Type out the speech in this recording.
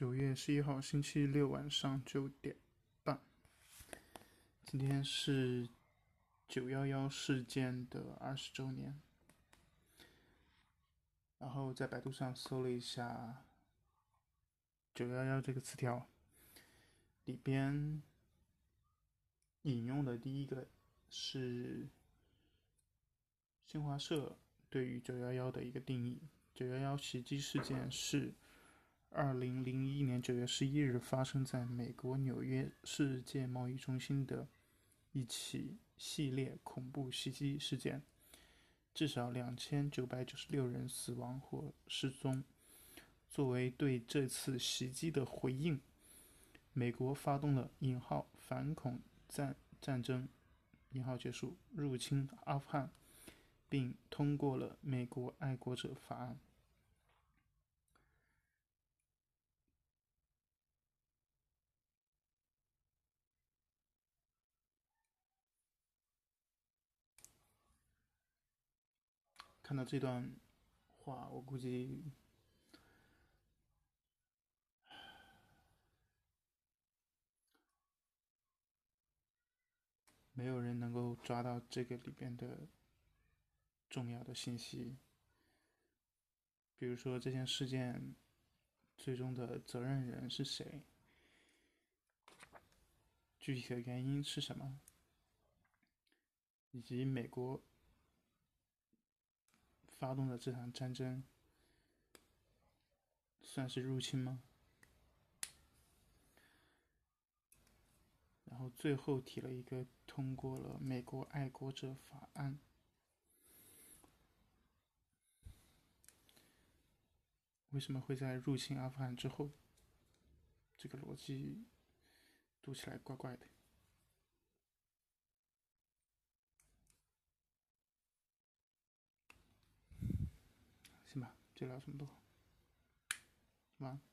九月十一号，星期六晚上九点半。今天是九幺幺事件的二十周年。然后在百度上搜了一下“九幺幺”这个词条，里边引用的第一个是新华社对于“九幺幺”的一个定义：“九幺幺”袭击事件是。二零零一年九月十一日，发生在美国纽约世界贸易中心的一起系列恐怖袭击事件，至少两千九百九十六人死亡或失踪。作为对这次袭击的回应，美国发动了“引号反恐战战争”，引号结束入侵阿富汗，并通过了《美国爱国者法案》。看到这段话，我估计没有人能够抓到这个里边的重要的信息。比如说，这件事件最终的责任人是谁？具体的原因是什么？以及美国。发动的这场战争算是入侵吗？然后最后提了一个通过了美国爱国者法案，为什么会在入侵阿富汗之后？这个逻辑读起来怪怪的。行吧，就聊这么多，晚安。